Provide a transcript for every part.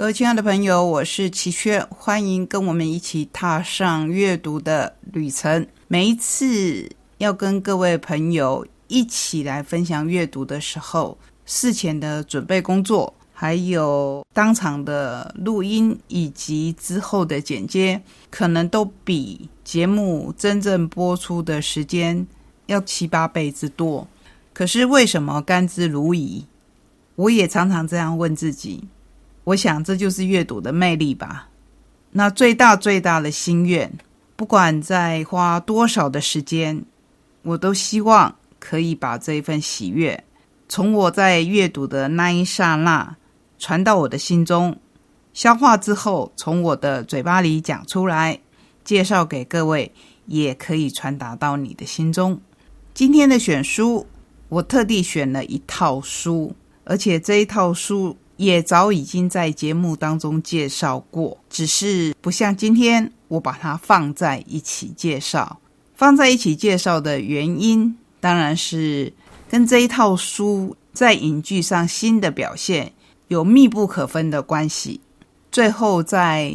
各位亲爱的朋友，我是齐轩，欢迎跟我们一起踏上阅读的旅程。每一次要跟各位朋友一起来分享阅读的时候，事前的准备工作，还有当场的录音以及之后的剪接，可能都比节目真正播出的时间要七八倍之多。可是为什么甘之如饴？我也常常这样问自己。我想这就是阅读的魅力吧。那最大最大的心愿，不管再花多少的时间，我都希望可以把这一份喜悦，从我在阅读的那一刹那传到我的心中，消化之后从我的嘴巴里讲出来，介绍给各位，也可以传达到你的心中。今天的选书，我特地选了一套书，而且这一套书。也早已经在节目当中介绍过，只是不像今天我把它放在一起介绍。放在一起介绍的原因，当然是跟这一套书在影剧上新的表现有密不可分的关系。最后，在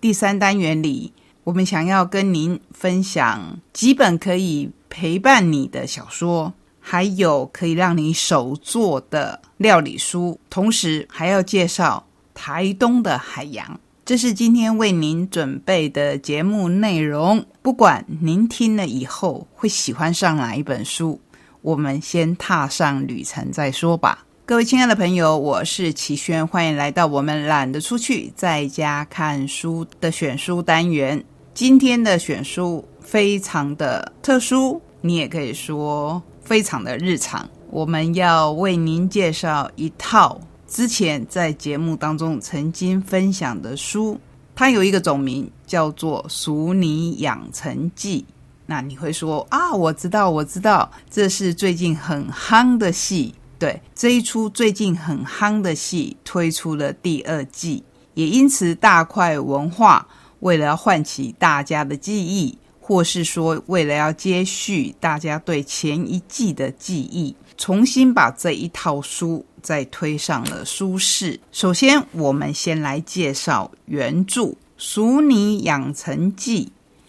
第三单元里，我们想要跟您分享几本可以陪伴你的小说。还有可以让你手做的料理书，同时还要介绍台东的海洋。这是今天为您准备的节目内容。不管您听了以后会喜欢上哪一本书，我们先踏上旅程再说吧。各位亲爱的朋友，我是齐轩，欢迎来到我们懒得出去，在家看书的选书单元。今天的选书非常的特殊，你也可以说。非常的日常，我们要为您介绍一套之前在节目当中曾经分享的书，它有一个总名叫做《熟女养成记》。那你会说啊，我知道，我知道，这是最近很夯的戏。对，这一出最近很夯的戏推出了第二季，也因此大块文化为了唤起大家的记忆。或是说，为了要接续大家对前一季的记忆，重新把这一套书再推上了书市。首先，我们先来介绍原著《熟女养成记》，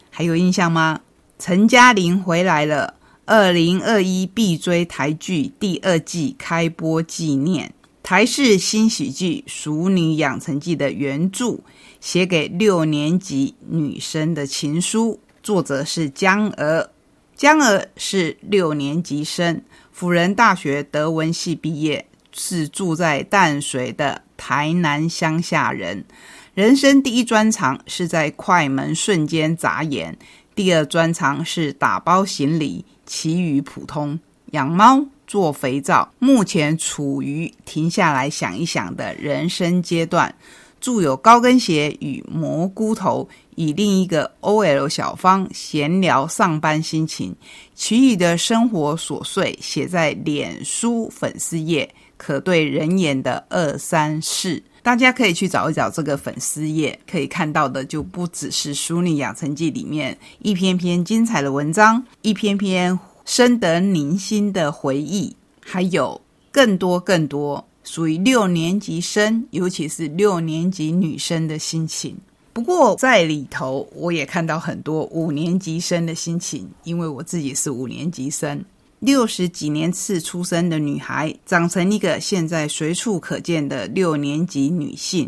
还有印象吗？陈嘉玲回来了，二零二一必追台剧第二季开播纪念，台式新喜剧《熟女养成记》的原著，写给六年级女生的情书。作者是江娥，江娥是六年级生，辅仁大学德文系毕业，是住在淡水的台南乡下人。人生第一专长是在快门瞬间眨眼，第二专长是打包行李，其余普通。养猫做肥皂，目前处于停下来想一想的人生阶段。著有《高跟鞋与蘑菇头》。以另一个 OL 小芳闲聊上班心情，其余的生活琐碎写在脸书粉丝页，可对人言的二三事，大家可以去找一找这个粉丝页，可以看到的就不只是《淑女养成记》里面一篇篇精彩的文章，一篇篇深得宁心的回忆，还有更多更多属于六年级生，尤其是六年级女生的心情。不过在里头，我也看到很多五年级生的心情，因为我自己是五年级生。六十几年次出生的女孩，长成一个现在随处可见的六年级女性。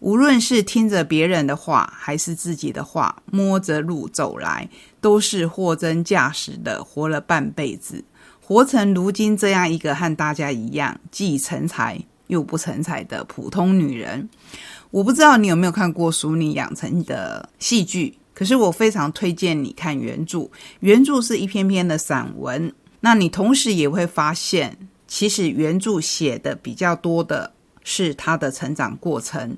无论是听着别人的话，还是自己的话，摸着路走来，都是货真价实的活了半辈子，活成如今这样一个和大家一样既成才又不成才的普通女人。我不知道你有没有看过《熟女养成》的戏剧，可是我非常推荐你看原著。原著是一篇篇的散文，那你同时也会发现，其实原著写的比较多的是她的成长过程。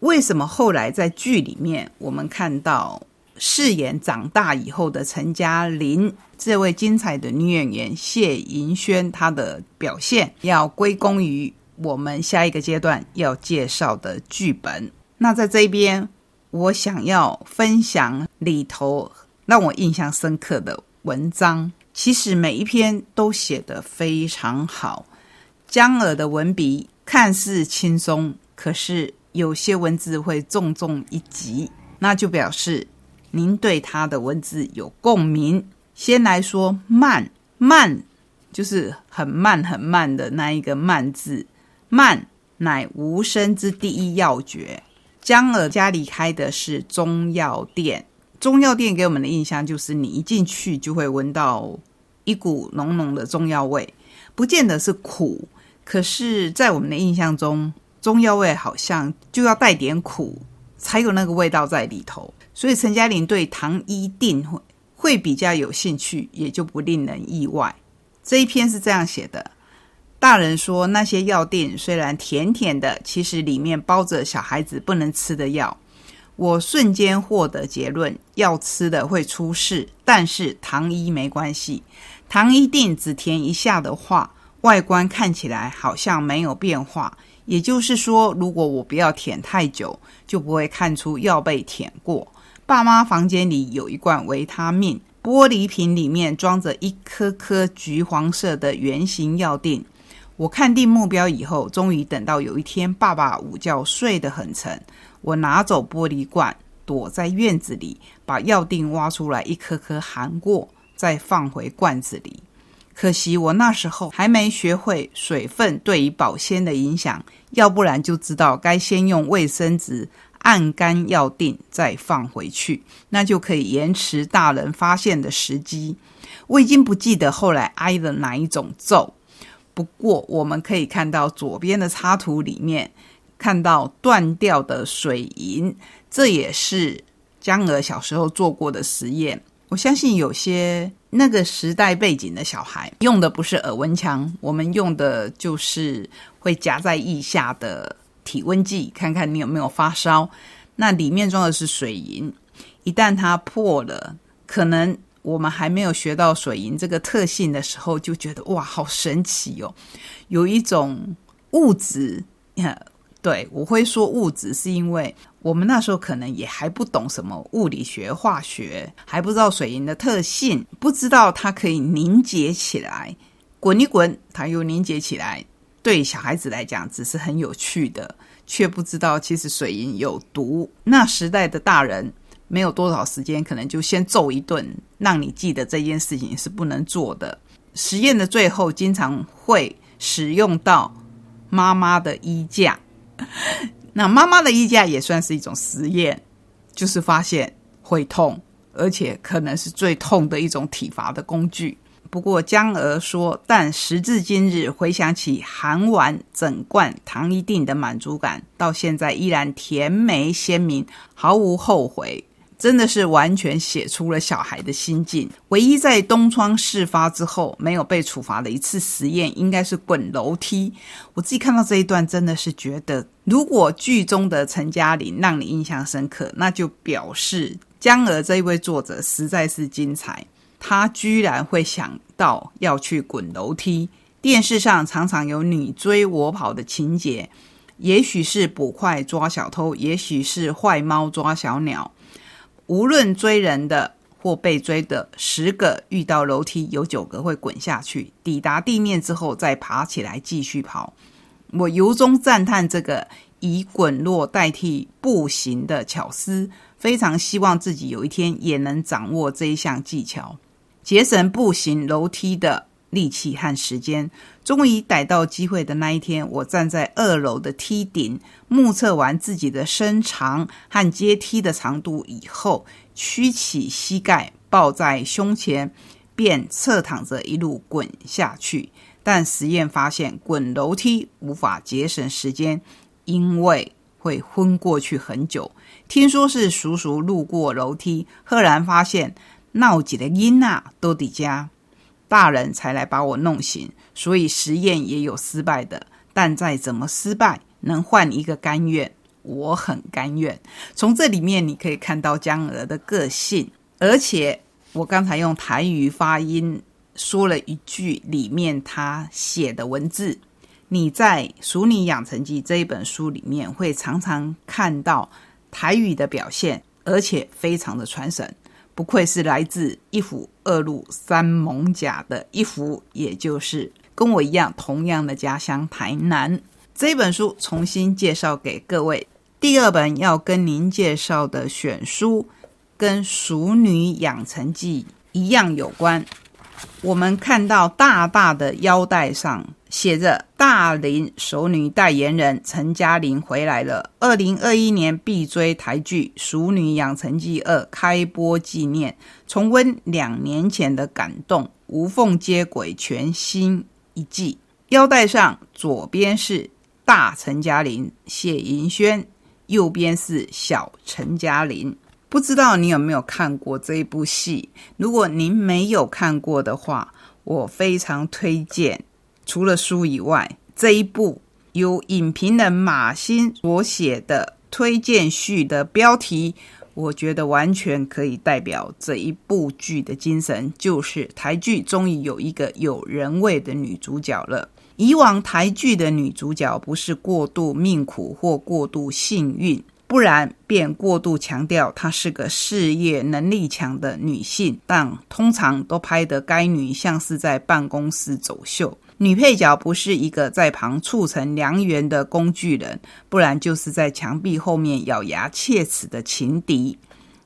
为什么后来在剧里面，我们看到饰演长大以后的陈嘉玲这位精彩的女演员谢盈萱，她的表现要归功于。我们下一个阶段要介绍的剧本，那在这边，我想要分享里头让我印象深刻的文章。其实每一篇都写得非常好，江耳的文笔看似轻松，可是有些文字会重重一击，那就表示您对他的文字有共鸣。先来说慢，慢就是很慢很慢的那一个慢字，慢乃无声之第一要诀。江儿家离开的是中药店，中药店给我们的印象就是你一进去就会闻到一股浓浓的中药味，不见得是苦，可是，在我们的印象中，中药味好像就要带点苦，才有那个味道在里头。所以陈嘉玲对糖衣定会。会比较有兴趣，也就不令人意外。这一篇是这样写的：大人说那些药锭虽然甜甜的，其实里面包着小孩子不能吃的药。我瞬间获得结论：要吃的会出事，但是糖衣没关系。糖衣定只填一下的话，外观看起来好像没有变化。也就是说，如果我不要舔太久，就不会看出药被舔过。爸妈房间里有一罐维他命，玻璃瓶里面装着一颗颗橘黄色的圆形药锭。我看定目标以后，终于等到有一天，爸爸午觉睡得很沉，我拿走玻璃罐，躲在院子里，把药锭挖出来，一颗颗含过，再放回罐子里。可惜我那时候还没学会水分对于保鲜的影响，要不然就知道该先用卫生纸。按干要定，再放回去，那就可以延迟大人发现的时机。我已经不记得后来挨了哪一种揍，不过我们可以看到左边的插图里面看到断掉的水银，这也是江娥小时候做过的实验。我相信有些那个时代背景的小孩用的不是耳温枪，我们用的就是会夹在腋下的。体温计，看看你有没有发烧。那里面装的是水银，一旦它破了，可能我们还没有学到水银这个特性的时候，就觉得哇，好神奇哦！有一种物质，对我会说物质，是因为我们那时候可能也还不懂什么物理学、化学，还不知道水银的特性，不知道它可以凝结起来，滚一滚，它又凝结起来。对小孩子来讲，只是很有趣的，却不知道其实水银有毒。那时代的大人没有多少时间，可能就先揍一顿，让你记得这件事情是不能做的。实验的最后，经常会使用到妈妈的衣架。那妈妈的衣架也算是一种实验，就是发现会痛，而且可能是最痛的一种体罚的工具。不过江娥说，但时至今日，回想起含完整罐糖一定的满足感，到现在依然甜美鲜明，毫无后悔。真的是完全写出了小孩的心境。唯一在东窗事发之后没有被处罚的一次实验，应该是滚楼梯。我自己看到这一段，真的是觉得，如果剧中的陈嘉玲让你印象深刻，那就表示江娥这一位作者实在是精彩。他居然会想到要去滚楼梯。电视上常常有你追我跑的情节，也许是捕快抓小偷，也许是坏猫抓小鸟。无论追人的或被追的，十个遇到楼梯，有九个会滚下去，抵达地面之后再爬起来继续跑。我由衷赞叹这个以滚落代替步行的巧思，非常希望自己有一天也能掌握这一项技巧。节省步行楼梯的力气和时间，终于逮到机会的那一天，我站在二楼的梯顶，目测完自己的身长和阶梯的长度以后，屈起膝盖抱在胸前，便侧躺着一路滚下去。但实验发现，滚楼梯无法节省时间，因为会昏过去很久。听说是叔叔路过楼梯，赫然发现。闹几的音啊都得加，大人才来把我弄醒，所以实验也有失败的，但再怎么失败，能换一个甘愿，我很甘愿。从这里面你可以看到江娥的个性，而且我刚才用台语发音说了一句里面他写的文字，你在《熟女养成记》这一本书里面会常常看到台语的表现，而且非常的传神。不愧是来自一府二路三艋甲的一府，也就是跟我一样同样的家乡台南。这本书重新介绍给各位，第二本要跟您介绍的选书，跟《熟女养成记》一样有关。我们看到大大的腰带上写着“大龄熟女代言人陈嘉玲回来了”。二零二一年必追台剧《熟女养成记二》开播纪念，重温两年前的感动，无缝接轨全新一季。腰带上左边是大陈嘉玲谢盈萱，右边是小陈嘉玲。不知道你有没有看过这一部戏？如果您没有看过的话，我非常推荐。除了书以外，这一部由影评人马欣所写的推荐序的标题，我觉得完全可以代表这一部剧的精神，就是台剧终于有一个有人味的女主角了。以往台剧的女主角不是过度命苦或过度幸运。不然便过度强调她是个事业能力强的女性，但通常都拍得该女像是在办公室走秀。女配角不是一个在旁促成良缘的工具人，不然就是在墙壁后面咬牙切齿的情敌。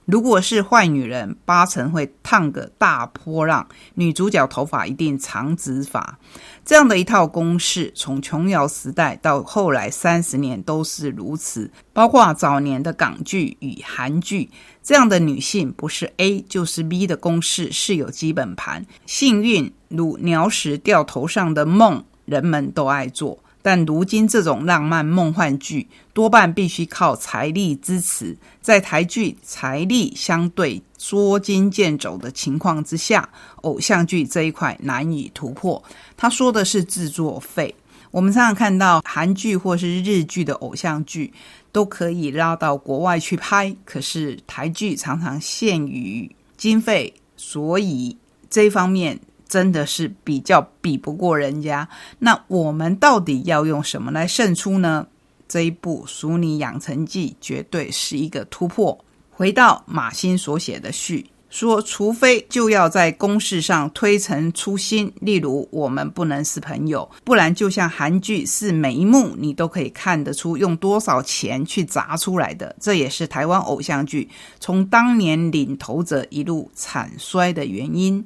如果是坏女人，八成会烫个大波浪。女主角头发一定长直发，这样的一套公式，从琼瑶时代到后来三十年都是如此。包括早年的港剧与韩剧，这样的女性不是 A 就是 B 的公式是有基本盘。幸运如鸟屎掉头上的梦，人们都爱做。但如今这种浪漫梦幻剧多半必须靠财力支持，在台剧财力相对捉襟见肘的情况之下，偶像剧这一块难以突破。他说的是制作费，我们常常看到韩剧或是日剧的偶像剧都可以拉到国外去拍，可是台剧常常限于经费，所以这一方面。真的是比较比不过人家，那我们到底要用什么来胜出呢？这一部《熟女养成记》绝对是一个突破。回到马欣所写的序，说除非就要在公式上推陈出新，例如我们不能是朋友，不然就像韩剧，是每一幕你都可以看得出用多少钱去砸出来的。这也是台湾偶像剧从当年领头者一路惨衰的原因。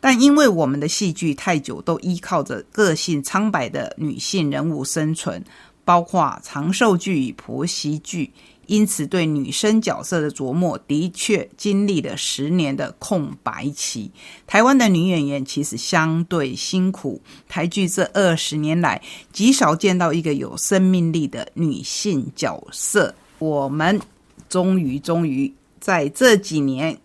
但因为我们的戏剧太久都依靠着个性苍白的女性人物生存，包括长寿剧与婆媳剧，因此对女生角色的琢磨的确经历了十年的空白期。台湾的女演员其实相对辛苦，台剧这二十年来极少见到一个有生命力的女性角色。我们终于终于在这几年。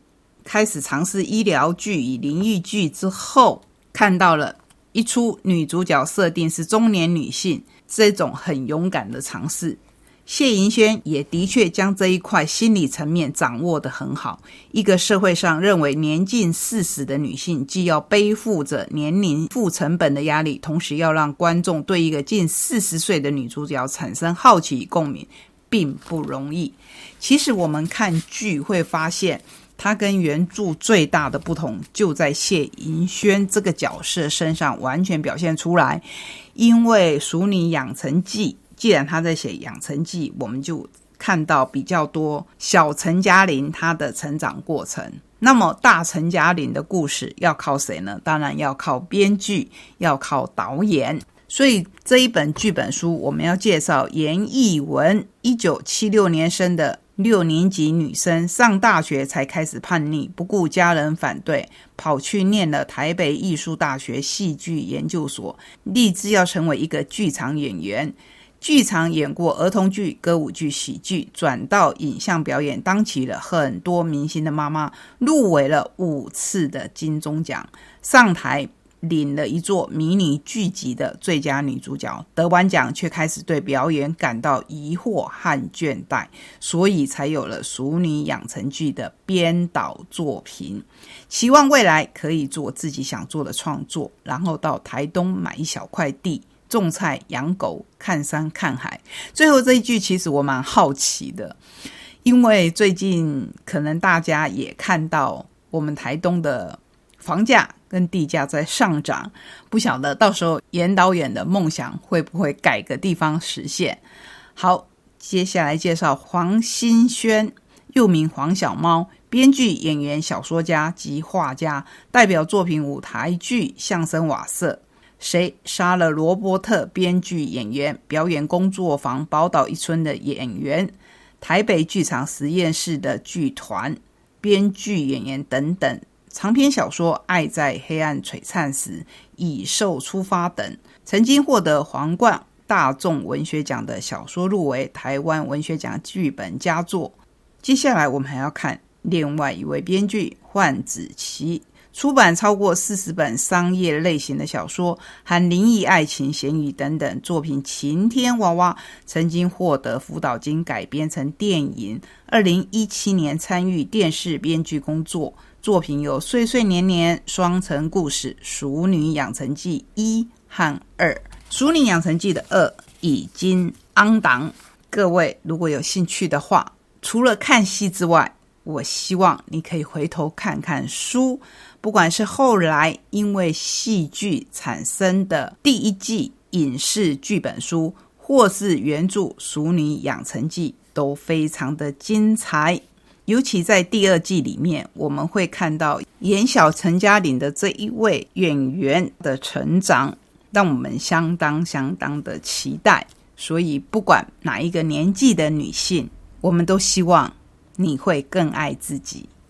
开始尝试医疗剧与灵异剧之后，看到了一出女主角设定是中年女性这种很勇敢的尝试。谢盈萱也的确将这一块心理层面掌握得很好。一个社会上认为年近四十的女性，既要背负着年龄负成本的压力，同时要让观众对一个近四十岁的女主角产生好奇与共鸣，并不容易。其实我们看剧会发现。他跟原著最大的不同就在谢盈萱这个角色身上完全表现出来。因为《熟女养成记》，既然他在写养成记，我们就看到比较多小陈嘉玲她的成长过程。那么大陈嘉玲的故事要靠谁呢？当然要靠编剧，要靠导演。所以这一本剧本书，我们要介绍严艺文，一九七六年生的。六年级女生上大学才开始叛逆，不顾家人反对，跑去念了台北艺术大学戏剧研究所，立志要成为一个剧场演员。剧场演过儿童剧、歌舞剧、喜剧，转到影像表演，当起了很多明星的妈妈，入围了五次的金钟奖，上台。领了一座迷你剧集的最佳女主角，得完奖却开始对表演感到疑惑和倦怠，所以才有了《熟女养成剧》的编导作品，期望未来可以做自己想做的创作，然后到台东买一小块地，种菜、养狗、看山看海。最后这一句，其实我蛮好奇的，因为最近可能大家也看到我们台东的房价。跟地价在上涨，不晓得到时候严导演的梦想会不会改个地方实现？好，接下来介绍黄新轩，又名黄小猫，编剧、演员、小说家及画家，代表作品舞台剧《相声瓦舍》。谁杀了罗伯特？编剧、演员，表演工作坊宝岛一村的演员，台北剧场实验室的剧团编剧、演员等等。长篇小说《爱在黑暗璀璨时》、《蚁兽出发》等，曾经获得皇冠大众文学奖的小说入围台湾文学奖剧本佳作。接下来我们还要看另外一位编剧范子琪。出版超过四十本商业类型的小说，含灵异、爱情、咸鱼等等作品。《晴天娃娃》曾经获得辅导金改编成电影。二零一七年参与电视编剧工作，作品有《岁岁年年》《双城故事》《熟女养成记一》和二，《熟女养成记》的二已经 on 档。各位如果有兴趣的话，除了看戏之外，我希望你可以回头看看书。不管是后来因为戏剧产生的第一季影视剧本书，或是原著《熟女养成记》，都非常的精彩。尤其在第二季里面，我们会看到演小陈嘉玲的这一位演员的成长，让我们相当相当的期待。所以，不管哪一个年纪的女性，我们都希望你会更爱自己。